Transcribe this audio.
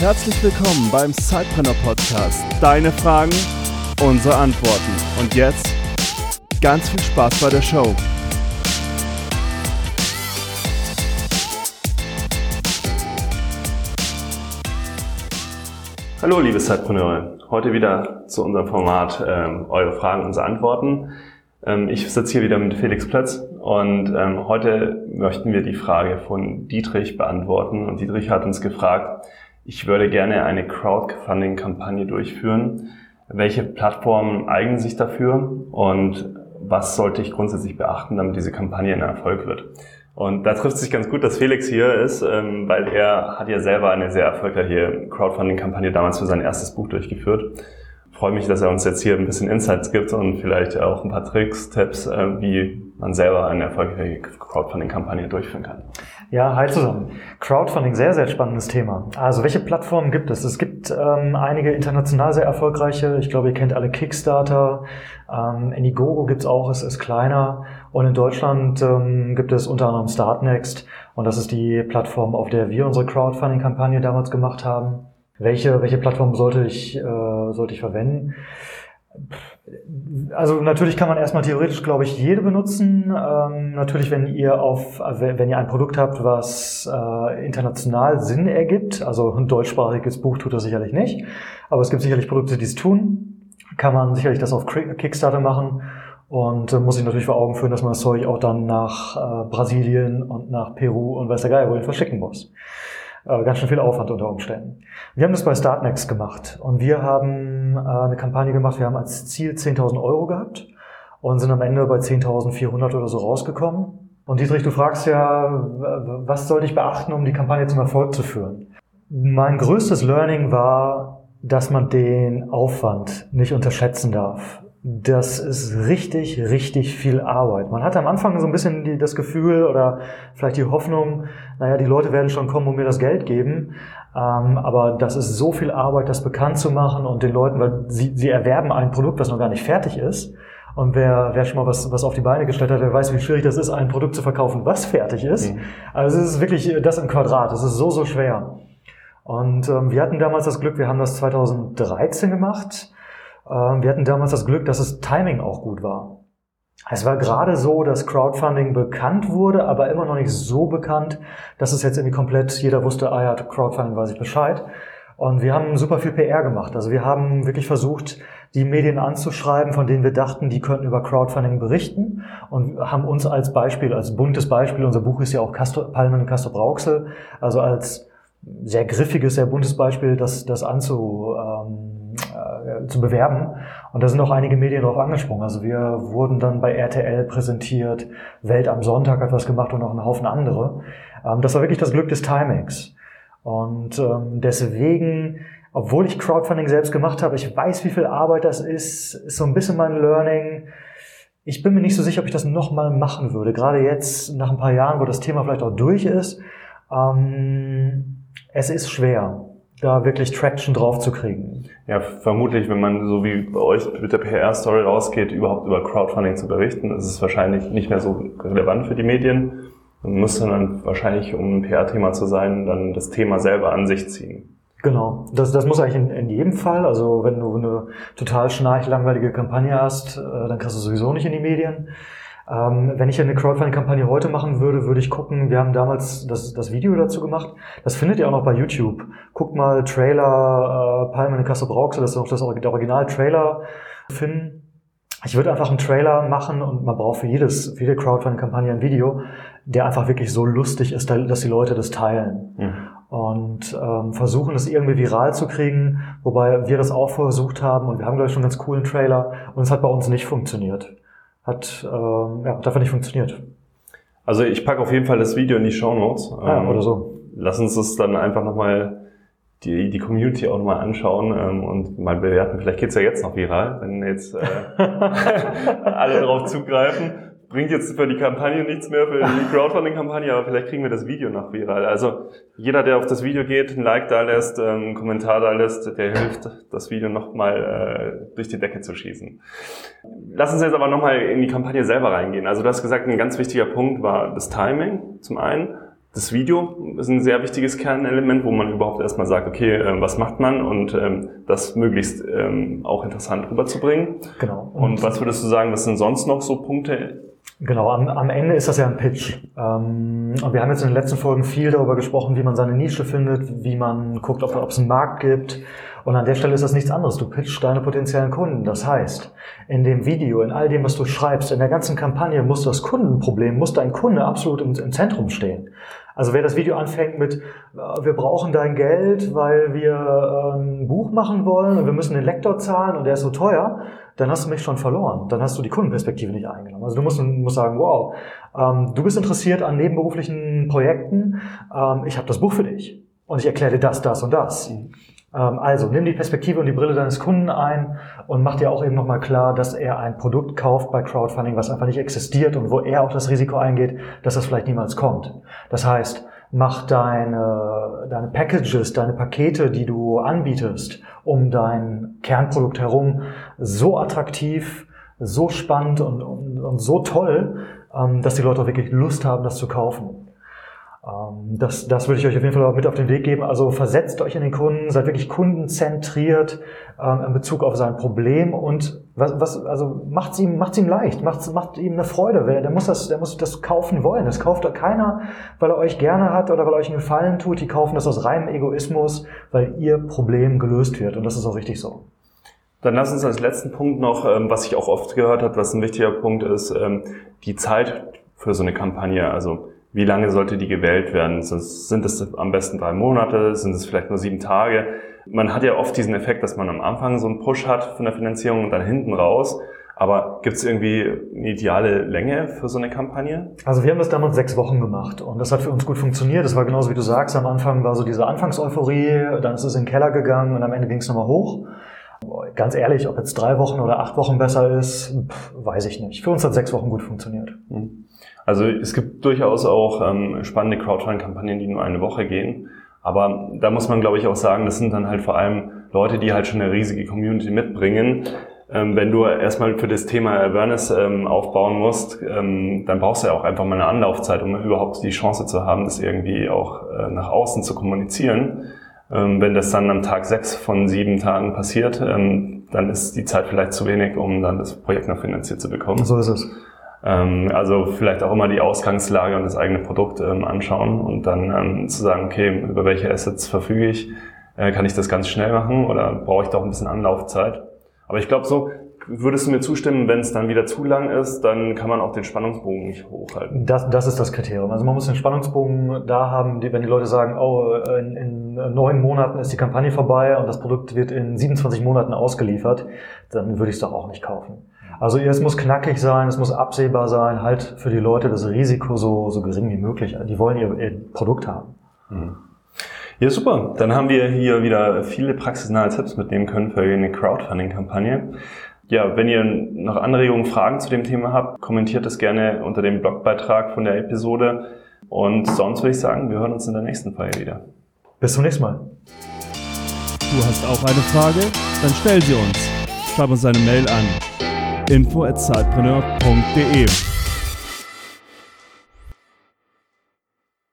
Herzlich willkommen beim Sidepreneur Podcast. Deine Fragen, unsere Antworten. Und jetzt ganz viel Spaß bei der Show. Hallo liebe Zeitpreneure, heute wieder zu unserem Format ähm, Eure Fragen, unsere Antworten. Ähm, ich sitze hier wieder mit Felix Plötz und ähm, heute möchten wir die Frage von Dietrich beantworten. Und Dietrich hat uns gefragt, ich würde gerne eine Crowdfunding-Kampagne durchführen. Welche Plattformen eignen sich dafür und was sollte ich grundsätzlich beachten, damit diese Kampagne ein Erfolg wird? Und da trifft sich ganz gut, dass Felix hier ist, ähm, weil er hat ja selber eine sehr erfolgreiche Crowdfunding-Kampagne damals für sein erstes Buch durchgeführt. Freue mich, dass er uns jetzt hier ein bisschen Insights gibt und vielleicht auch ein paar Tricks, Tipps, äh, wie man selber eine erfolgreiche Crowdfunding-Kampagne durchführen kann. Ja, hi zusammen. Crowdfunding, sehr, sehr spannendes Thema. Also welche Plattformen gibt es? Es gibt ähm, einige international sehr erfolgreiche. Ich glaube, ihr kennt alle Kickstarter. Ähm, Indiegogo gibt's auch, es ist kleiner. Und in Deutschland ähm, gibt es unter anderem Startnext. Und das ist die Plattform, auf der wir unsere Crowdfunding-Kampagne damals gemacht haben. Welche, welche Plattform sollte ich, äh, sollte ich verwenden? Also natürlich kann man erstmal theoretisch, glaube ich, jede benutzen. Ähm, natürlich, wenn ihr auf, wenn ihr ein Produkt habt, was äh, international Sinn ergibt, also ein deutschsprachiges Buch tut das sicherlich nicht, aber es gibt sicherlich Produkte, die es tun, kann man sicherlich das auf Kickstarter machen und äh, muss sich natürlich vor Augen führen, dass man das Zeug auch dann nach äh, Brasilien und nach Peru und weiß der Geil wohin verschicken muss. Äh, ganz schön viel Aufwand unter Umständen. Wir haben das bei Startnext gemacht und wir haben äh, eine Kampagne gemacht. Wir haben als Ziel 10.000 Euro gehabt und sind am Ende bei 10.400 oder so rausgekommen. Und Dietrich, du fragst ja, was sollte ich beachten, um die Kampagne zum Erfolg zu führen? Mein größtes Learning war, dass man den Aufwand nicht unterschätzen darf das ist richtig, richtig viel Arbeit. Man hat am Anfang so ein bisschen die, das Gefühl oder vielleicht die Hoffnung, naja, die Leute werden schon kommen und mir das Geld geben. Ähm, aber das ist so viel Arbeit, das bekannt zu machen und den Leuten, weil sie, sie erwerben ein Produkt, das noch gar nicht fertig ist. Und wer, wer schon mal was, was auf die Beine gestellt hat, der weiß, wie schwierig das ist, ein Produkt zu verkaufen, was fertig ist. Mhm. Also es ist wirklich das im Quadrat. Es ist so, so schwer. Und ähm, wir hatten damals das Glück, wir haben das 2013 gemacht wir hatten damals das Glück, dass das Timing auch gut war. Es war gerade so, dass Crowdfunding bekannt wurde, aber immer noch nicht so bekannt, dass es jetzt irgendwie komplett jeder wusste, ah ja, Crowdfunding weiß ich Bescheid. Und wir haben super viel PR gemacht. Also wir haben wirklich versucht, die Medien anzuschreiben, von denen wir dachten, die könnten über Crowdfunding berichten und haben uns als Beispiel, als buntes Beispiel, unser Buch ist ja auch Castor, Palmen und Castor Brauxel, also als sehr griffiges, sehr buntes Beispiel, das, das anzu, ähm, äh, zu bewerben. Und da sind auch einige Medien drauf angesprungen. Also wir wurden dann bei RTL präsentiert, Welt am Sonntag hat was gemacht und noch ein Haufen andere. Ähm, das war wirklich das Glück des Timings. Und ähm, deswegen, obwohl ich Crowdfunding selbst gemacht habe, ich weiß, wie viel Arbeit das ist, ist so ein bisschen mein Learning. Ich bin mir nicht so sicher, ob ich das nochmal machen würde. Gerade jetzt, nach ein paar Jahren, wo das Thema vielleicht auch durch ist. Ähm, es ist schwer da wirklich Traction drauf zu kriegen. Ja, vermutlich, wenn man so wie bei euch mit der PR-Story rausgeht, überhaupt über Crowdfunding zu berichten, ist es wahrscheinlich nicht mehr so relevant für die Medien. Man muss dann wahrscheinlich, um ein PR-Thema zu sein, dann das Thema selber an sich ziehen. Genau, das, das muss eigentlich in, in jedem Fall. Also wenn du eine total schnarchlangweilige Kampagne hast, äh, dann kriegst du sowieso nicht in die Medien. Ähm, wenn ich eine Crowdfunding-Kampagne heute machen würde, würde ich gucken, wir haben damals das, das Video dazu gemacht. Das findet ihr auch noch bei YouTube. Guckt mal Trailer äh, Palmen in Kasse Brauxel, das ist auch das Original-Trailer finden. Ich würde einfach einen Trailer machen und man braucht für jedes, für jede Crowdfunding-Kampagne ein Video, der einfach wirklich so lustig ist, dass die Leute das teilen. Mhm. Und ähm, versuchen es irgendwie viral zu kriegen, wobei wir das auch versucht haben und wir haben, glaube ich, schon einen ganz coolen Trailer und es hat bei uns nicht funktioniert hat, ähm, ja, dafür nicht funktioniert. Also ich packe auf jeden Fall das Video in die Show Notes. Ja, ähm, oder so. Lass uns das dann einfach nochmal die, die Community auch nochmal anschauen ähm, und mal bewerten. Vielleicht geht's ja jetzt noch viral, wenn jetzt äh, alle darauf zugreifen bringt jetzt für die Kampagne nichts mehr, für die Crowdfunding-Kampagne, aber vielleicht kriegen wir das Video noch viral. Also jeder, der auf das Video geht, ein Like da lässt, ähm, einen Kommentar da lässt, der hilft, das Video nochmal äh, durch die Decke zu schießen. Lass uns jetzt aber nochmal in die Kampagne selber reingehen. Also du hast gesagt, ein ganz wichtiger Punkt war das Timing zum einen das Video ist ein sehr wichtiges Kernelement, wo man überhaupt erstmal sagt, okay, äh, was macht man und ähm, das möglichst ähm, auch interessant rüberzubringen. Genau. Und, und was würdest du sagen, was sind sonst noch so Punkte? Genau, am, am Ende ist das ja ein Pitch. Ähm, und wir haben jetzt in den letzten Folgen viel darüber gesprochen, wie man seine Nische findet, wie man guckt, ob, ob es einen Markt gibt. Und an der Stelle ist das nichts anderes. Du pitchst deine potenziellen Kunden. Das heißt, in dem Video, in all dem, was du schreibst, in der ganzen Kampagne muss das Kundenproblem, muss dein Kunde absolut im, im Zentrum stehen. Also wer das Video anfängt mit, äh, wir brauchen dein Geld, weil wir ein Buch machen wollen und wir müssen den Lektor zahlen und der ist so teuer, dann hast du mich schon verloren. Dann hast du die Kundenperspektive nicht eingenommen. Also du musst, musst sagen, wow, ähm, du bist interessiert an nebenberuflichen Projekten, ähm, ich habe das Buch für dich und ich erkläre dir das, das und das. Ähm, also nimm die Perspektive und die Brille deines Kunden ein und mach dir auch eben nochmal klar, dass er ein Produkt kauft bei Crowdfunding, was einfach nicht existiert und wo er auch das Risiko eingeht, dass das vielleicht niemals kommt. Das heißt, mach deine, deine Packages, deine Pakete, die du anbietest, um dein Kernprodukt herum so attraktiv, so spannend und, und, und so toll, ähm, dass die Leute auch wirklich Lust haben, das zu kaufen. Ähm, das, das würde ich euch auf jeden Fall mit auf den Weg geben. Also versetzt euch in den Kunden, seid wirklich kundenzentriert ähm, in Bezug auf sein Problem und was, was also macht's ihm, macht's ihm leicht, macht, macht ihm eine Freude. Der muss das, der muss das kaufen wollen. Das kauft keiner, weil er euch gerne hat oder weil er euch einen Gefallen tut. Die kaufen das aus reinem Egoismus, weil ihr Problem gelöst wird. Und das ist auch richtig so. Dann lass uns als letzten Punkt noch, ähm, was ich auch oft gehört habe, was ein wichtiger Punkt ist, die Zeit für so eine Kampagne. Also wie lange sollte die gewählt werden? Sind es am besten drei Monate? Sind es vielleicht nur sieben Tage? Man hat ja oft diesen Effekt, dass man am Anfang so einen Push hat von der Finanzierung und dann hinten raus. Aber gibt es irgendwie eine ideale Länge für so eine Kampagne? Also wir haben das damals sechs Wochen gemacht und das hat für uns gut funktioniert. Das war genauso wie du sagst. Am Anfang war so diese Anfangseuphorie, dann ist es in den Keller gegangen und am Ende ging es nochmal hoch. Ganz ehrlich, ob jetzt drei Wochen oder acht Wochen besser ist, weiß ich nicht. Für uns hat sechs Wochen gut funktioniert. Mhm. Also es gibt durchaus auch ähm, spannende Crowdfunding-Kampagnen, die nur eine Woche gehen. Aber da muss man, glaube ich, auch sagen, das sind dann halt vor allem Leute, die halt schon eine riesige Community mitbringen. Ähm, wenn du erstmal für das Thema Awareness ähm, aufbauen musst, ähm, dann brauchst du ja auch einfach mal eine Anlaufzeit, um überhaupt die Chance zu haben, das irgendwie auch äh, nach außen zu kommunizieren. Ähm, wenn das dann am Tag sechs von sieben Tagen passiert, ähm, dann ist die Zeit vielleicht zu wenig, um dann das Projekt noch finanziert zu bekommen. So ist es. Ähm, also vielleicht auch immer die Ausgangslage und das eigene Produkt ähm, anschauen und dann ähm, zu sagen, okay, über welche Assets verfüge ich? Äh, kann ich das ganz schnell machen oder brauche ich doch ein bisschen Anlaufzeit? Aber ich glaube so, würdest du mir zustimmen, wenn es dann wieder zu lang ist, dann kann man auch den Spannungsbogen nicht hochhalten. Das, das ist das Kriterium. Also man muss den Spannungsbogen da haben, die, wenn die Leute sagen, oh, in, in neun Monaten ist die Kampagne vorbei und das Produkt wird in 27 Monaten ausgeliefert, dann würde ich es doch auch nicht kaufen. Also es muss knackig sein, es muss absehbar sein, halt für die Leute das Risiko so, so gering wie möglich. Die wollen ihr, ihr Produkt haben. Mhm. Ja, super. Dann haben wir hier wieder viele praxisnahe Tipps mitnehmen können für eine Crowdfunding-Kampagne. Ja, wenn ihr noch Anregungen, Fragen zu dem Thema habt, kommentiert es gerne unter dem Blogbeitrag von der Episode. Und sonst würde ich sagen, wir hören uns in der nächsten Folge wieder. Bis zum nächsten Mal. Du hast auch eine Frage? Dann stell sie uns. Schreib uns eine Mail an info@zeitpreneur.de